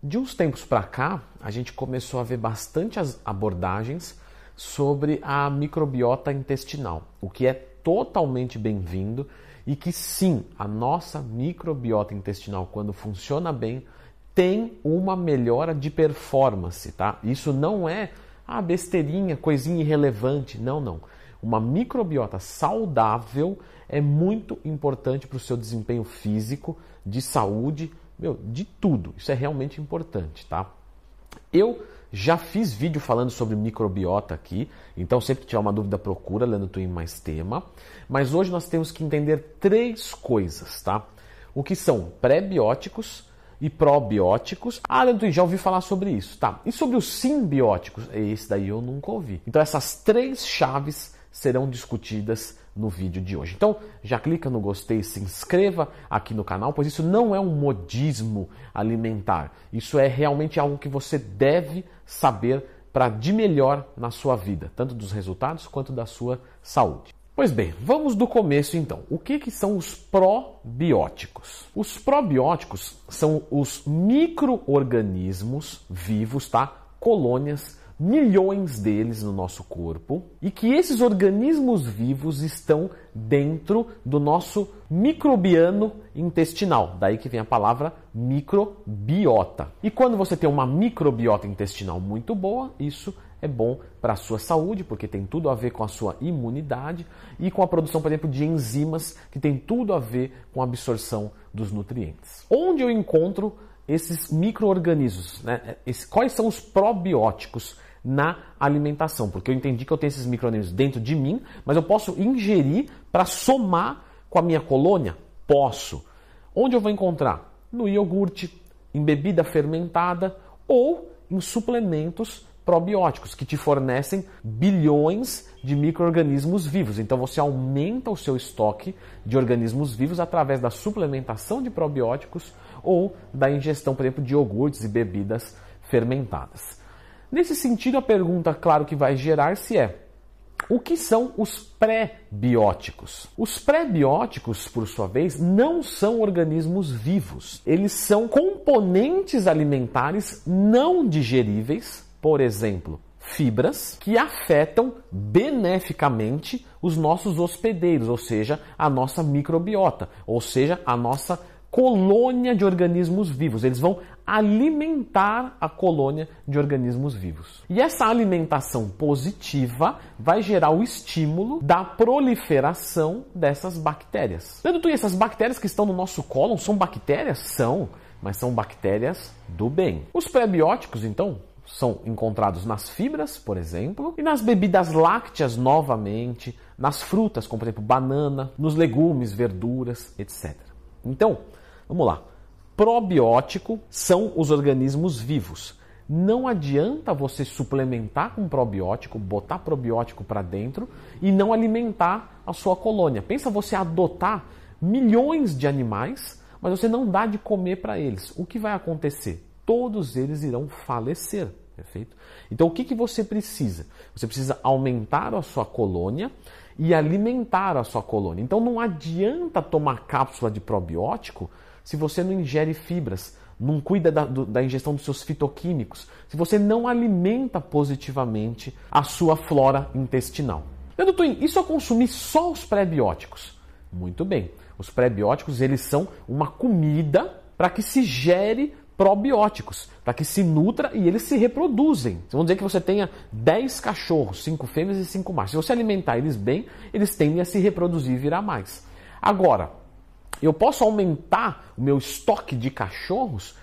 De uns tempos para cá, a gente começou a ver bastante abordagens sobre a microbiota intestinal, o que é totalmente bem-vindo e que sim, a nossa microbiota intestinal, quando funciona bem, tem uma melhora de performance, tá? Isso não é a besteirinha, coisinha irrelevante, não, não. Uma microbiota saudável é muito importante para o seu desempenho físico, de saúde, meu, de tudo. Isso é realmente importante, tá? Eu já fiz vídeo falando sobre microbiota aqui, então sempre que tiver uma dúvida procura Leandro Twin mais tema. Mas hoje nós temos que entender três coisas, tá? O que são pré-bióticos e probióticos. Ah, Leandro já ouvi falar sobre isso, tá? E sobre os simbióticos? Esse daí eu nunca ouvi. Então essas três chaves serão discutidas no vídeo de hoje. Então, já clica no gostei, se inscreva aqui no canal, pois isso não é um modismo alimentar. Isso é realmente algo que você deve saber para de melhor na sua vida, tanto dos resultados quanto da sua saúde. Pois bem, vamos do começo então. O que, que são os probióticos? Os probióticos são os micro-organismos vivos, tá? Colônias milhões deles no nosso corpo e que esses organismos vivos estão dentro do nosso microbiano intestinal. Daí que vem a palavra microbiota. E quando você tem uma microbiota intestinal muito boa, isso é bom para a sua saúde, porque tem tudo a ver com a sua imunidade e com a produção, por exemplo, de enzimas, que tem tudo a ver com a absorção dos nutrientes. Onde eu encontro esses micro-organismos? Né? Quais são os probióticos na alimentação, porque eu entendi que eu tenho esses micro-organismos dentro de mim, mas eu posso ingerir para somar com a minha colônia? Posso. Onde eu vou encontrar? No iogurte, em bebida fermentada ou em suplementos probióticos que te fornecem bilhões de micro-organismos vivos. Então você aumenta o seu estoque de organismos vivos através da suplementação de probióticos ou da ingestão, por exemplo, de iogurtes e bebidas fermentadas. Nesse sentido, a pergunta, claro, que vai gerar-se é: o que são os pré-bióticos? Os pré-bióticos, por sua vez, não são organismos vivos. Eles são componentes alimentares não digeríveis, por exemplo, fibras que afetam beneficamente os nossos hospedeiros, ou seja, a nossa microbiota, ou seja, a nossa colônia de organismos vivos. Eles vão alimentar a colônia de organismos vivos. E essa alimentação positiva vai gerar o estímulo da proliferação dessas bactérias. Tu, essas bactérias que estão no nosso cólon são bactérias? São, mas são bactérias do bem. Os prebióticos, então, são encontrados nas fibras, por exemplo, e nas bebidas lácteas novamente, nas frutas, como por exemplo banana, nos legumes, verduras, etc. Então, Vamos lá. Probiótico são os organismos vivos. Não adianta você suplementar com probiótico, botar probiótico para dentro e não alimentar a sua colônia. Pensa você adotar milhões de animais, mas você não dá de comer para eles. O que vai acontecer? Todos eles irão falecer. Perfeito? Então o que, que você precisa? Você precisa aumentar a sua colônia e alimentar a sua colônia. Então não adianta tomar cápsula de probiótico se você não ingere fibras, não cuida da, do, da ingestão dos seus fitoquímicos, se você não alimenta positivamente a sua flora intestinal. Leandro Twin, se eu consumir só os pré-bióticos? Muito bem. Os pré-bióticos, eles são uma comida para que se gere probióticos, para que se nutra e eles se reproduzem. Vamos dizer que você tenha 10 cachorros, 5 fêmeas e 5 machos. Se você alimentar eles bem, eles tendem a se reproduzir e virar mais. Agora, eu posso aumentar o meu estoque de cachorros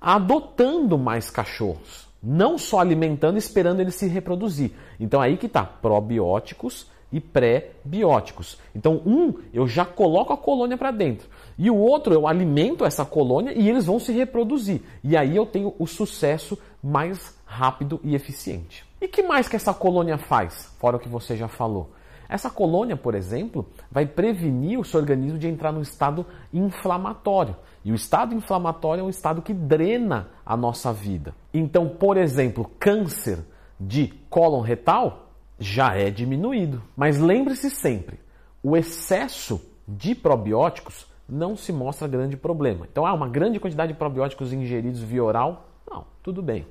adotando mais cachorros, não só alimentando e esperando eles se reproduzir. Então aí que está probióticos e pré-bióticos. Então um eu já coloco a colônia para dentro e o outro eu alimento essa colônia e eles vão se reproduzir. E aí eu tenho o sucesso mais rápido e eficiente. E que mais que essa colônia faz? Fora o que você já falou. Essa colônia, por exemplo, vai prevenir o seu organismo de entrar no estado inflamatório. E o estado inflamatório é um estado que drena a nossa vida. Então, por exemplo, câncer de cólon retal já é diminuído. Mas lembre-se sempre, o excesso de probióticos não se mostra grande problema. Então, há uma grande quantidade de probióticos ingeridos via oral Não, tudo bem.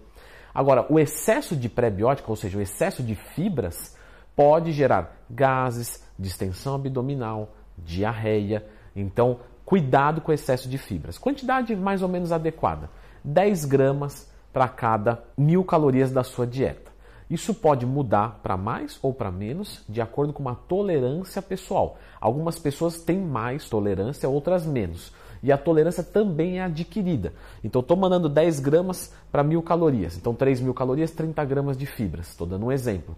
Agora, o excesso de prebiótico, ou seja, o excesso de fibras, pode gerar gases, distensão abdominal, diarreia. Então, cuidado com o excesso de fibras. Quantidade mais ou menos adequada: 10 gramas para cada mil calorias da sua dieta. Isso pode mudar para mais ou para menos de acordo com uma tolerância pessoal. Algumas pessoas têm mais tolerância, outras menos. E a tolerância também é adquirida. Então, estou mandando 10 gramas para mil calorias. Então, 3 mil calorias, 30 gramas de fibras. Estou dando um exemplo.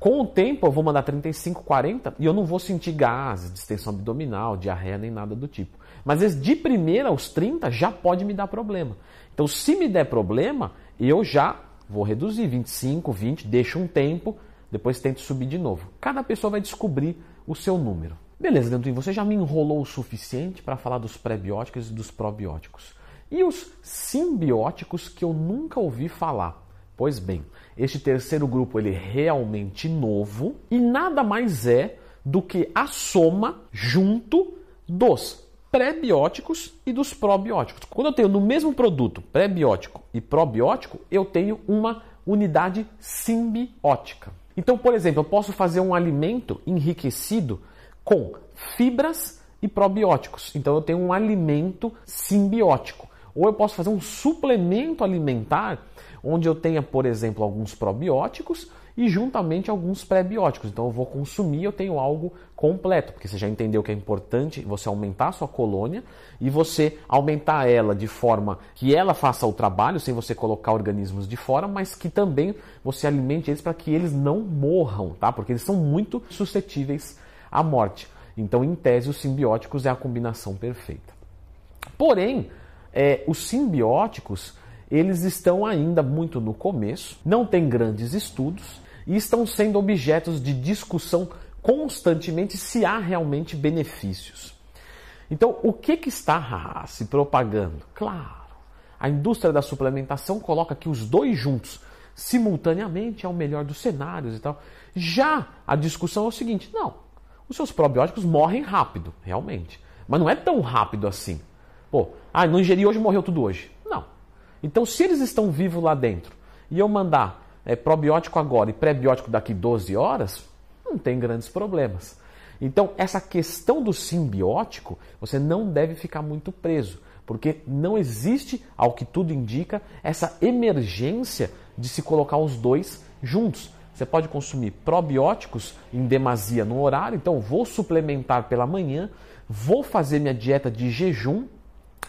Com o tempo, eu vou mandar 35, 40 e eu não vou sentir gases, distensão abdominal, diarreia nem nada do tipo. Mas de primeira aos 30 já pode me dar problema. Então, se me der problema, eu já vou reduzir 25, 20, deixo um tempo, depois tento subir de novo. Cada pessoa vai descobrir o seu número. Beleza, Dentuinho, você já me enrolou o suficiente para falar dos pré-bióticos e dos probióticos. E os simbióticos que eu nunca ouvi falar? Pois bem, este terceiro grupo ele é realmente novo e nada mais é do que a soma junto dos pré-bióticos e dos probióticos. Quando eu tenho no mesmo produto pré-biótico e probiótico, eu tenho uma unidade simbiótica. Então, por exemplo, eu posso fazer um alimento enriquecido com fibras e probióticos. Então, eu tenho um alimento simbiótico. Ou eu posso fazer um suplemento alimentar onde eu tenha, por exemplo, alguns probióticos e juntamente alguns pré-bióticos. Então eu vou consumir, eu tenho algo completo, porque você já entendeu que é importante você aumentar a sua colônia e você aumentar ela de forma que ela faça o trabalho, sem você colocar organismos de fora, mas que também você alimente eles para que eles não morram, tá? Porque eles são muito suscetíveis à morte. Então, em tese, os simbióticos é a combinação perfeita. Porém, é, os simbióticos eles estão ainda muito no começo, não tem grandes estudos e estão sendo objetos de discussão constantemente se há realmente benefícios. Então, o que, que está se propagando? Claro, a indústria da suplementação coloca que os dois juntos, simultaneamente, é o melhor dos cenários e tal. Já a discussão é o seguinte: não, os seus probióticos morrem rápido, realmente, mas não é tão rápido assim. Pô, ah, não ingeri hoje, morreu tudo hoje. Então, se eles estão vivos lá dentro e eu mandar é, probiótico agora e pré-biótico daqui 12 horas, não tem grandes problemas. Então, essa questão do simbiótico, você não deve ficar muito preso, porque não existe, ao que tudo indica, essa emergência de se colocar os dois juntos. Você pode consumir probióticos em demasia no horário, então vou suplementar pela manhã, vou fazer minha dieta de jejum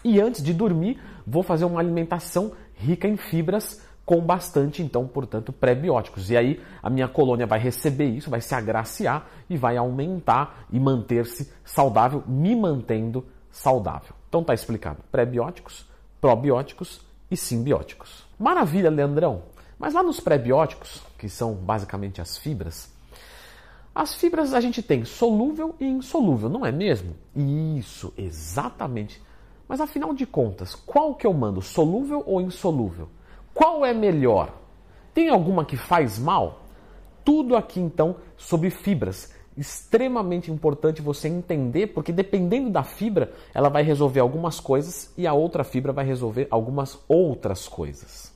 e antes de dormir, vou fazer uma alimentação rica em fibras com bastante, então, portanto, pré-bióticos. E aí a minha colônia vai receber isso, vai se agraciar e vai aumentar e manter-se saudável, me mantendo saudável. Então tá explicado: pré-bióticos, probióticos e simbióticos. Maravilha, Leandrão. Mas lá nos pré-bióticos, que são basicamente as fibras, as fibras a gente tem solúvel e insolúvel, não é mesmo? Isso, exatamente. Mas afinal de contas, qual que eu mando, solúvel ou insolúvel? Qual é melhor? Tem alguma que faz mal? Tudo aqui então sobre fibras. Extremamente importante você entender, porque dependendo da fibra, ela vai resolver algumas coisas e a outra fibra vai resolver algumas outras coisas.